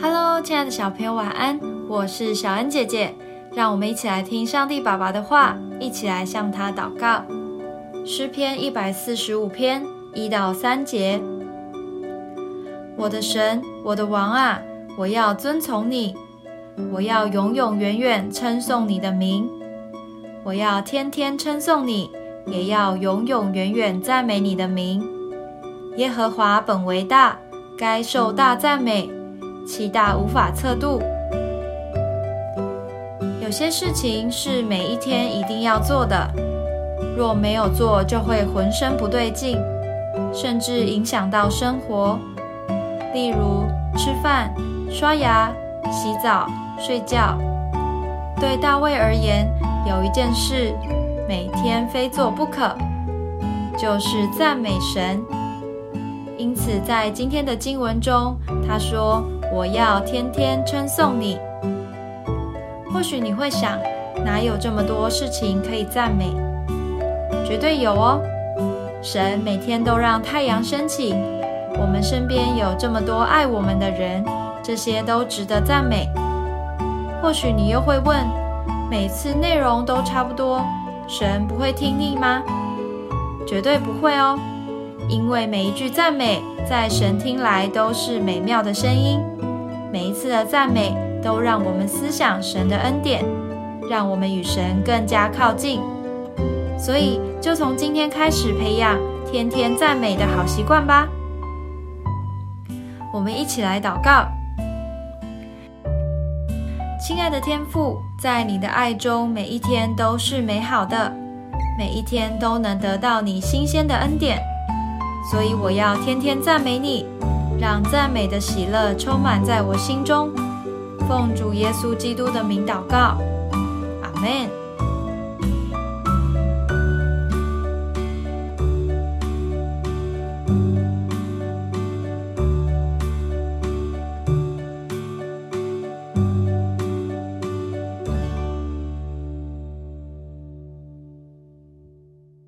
Hello，亲爱的小朋友，晚安！我是小恩姐姐，让我们一起来听上帝爸爸的话，一起来向他祷告。诗篇一百四十五篇一到三节：我的神，我的王啊，我要遵从你，我要永永远远称颂你的名，我要天天称颂你，也要永永远远赞美你的名。耶和华本为大，该受大赞美。其大无法测度。有些事情是每一天一定要做的，若没有做，就会浑身不对劲，甚至影响到生活。例如吃饭、刷牙、洗澡、睡觉。对大卫而言，有一件事每天非做不可，就是赞美神。因此，在今天的经文中，他说。我要天天称颂你。或许你会想，哪有这么多事情可以赞美？绝对有哦！神每天都让太阳升起，我们身边有这么多爱我们的人，这些都值得赞美。或许你又会问，每次内容都差不多，神不会听腻吗？绝对不会哦，因为每一句赞美在神听来都是美妙的声音。每一次的赞美都让我们思想神的恩典，让我们与神更加靠近。所以，就从今天开始培养天天赞美的好习惯吧。我们一起来祷告：亲爱的天父，在你的爱中，每一天都是美好的，每一天都能得到你新鲜的恩典。所以，我要天天赞美你。让赞美的喜乐充满在我心中，奉主耶稣基督的名祷告，阿门。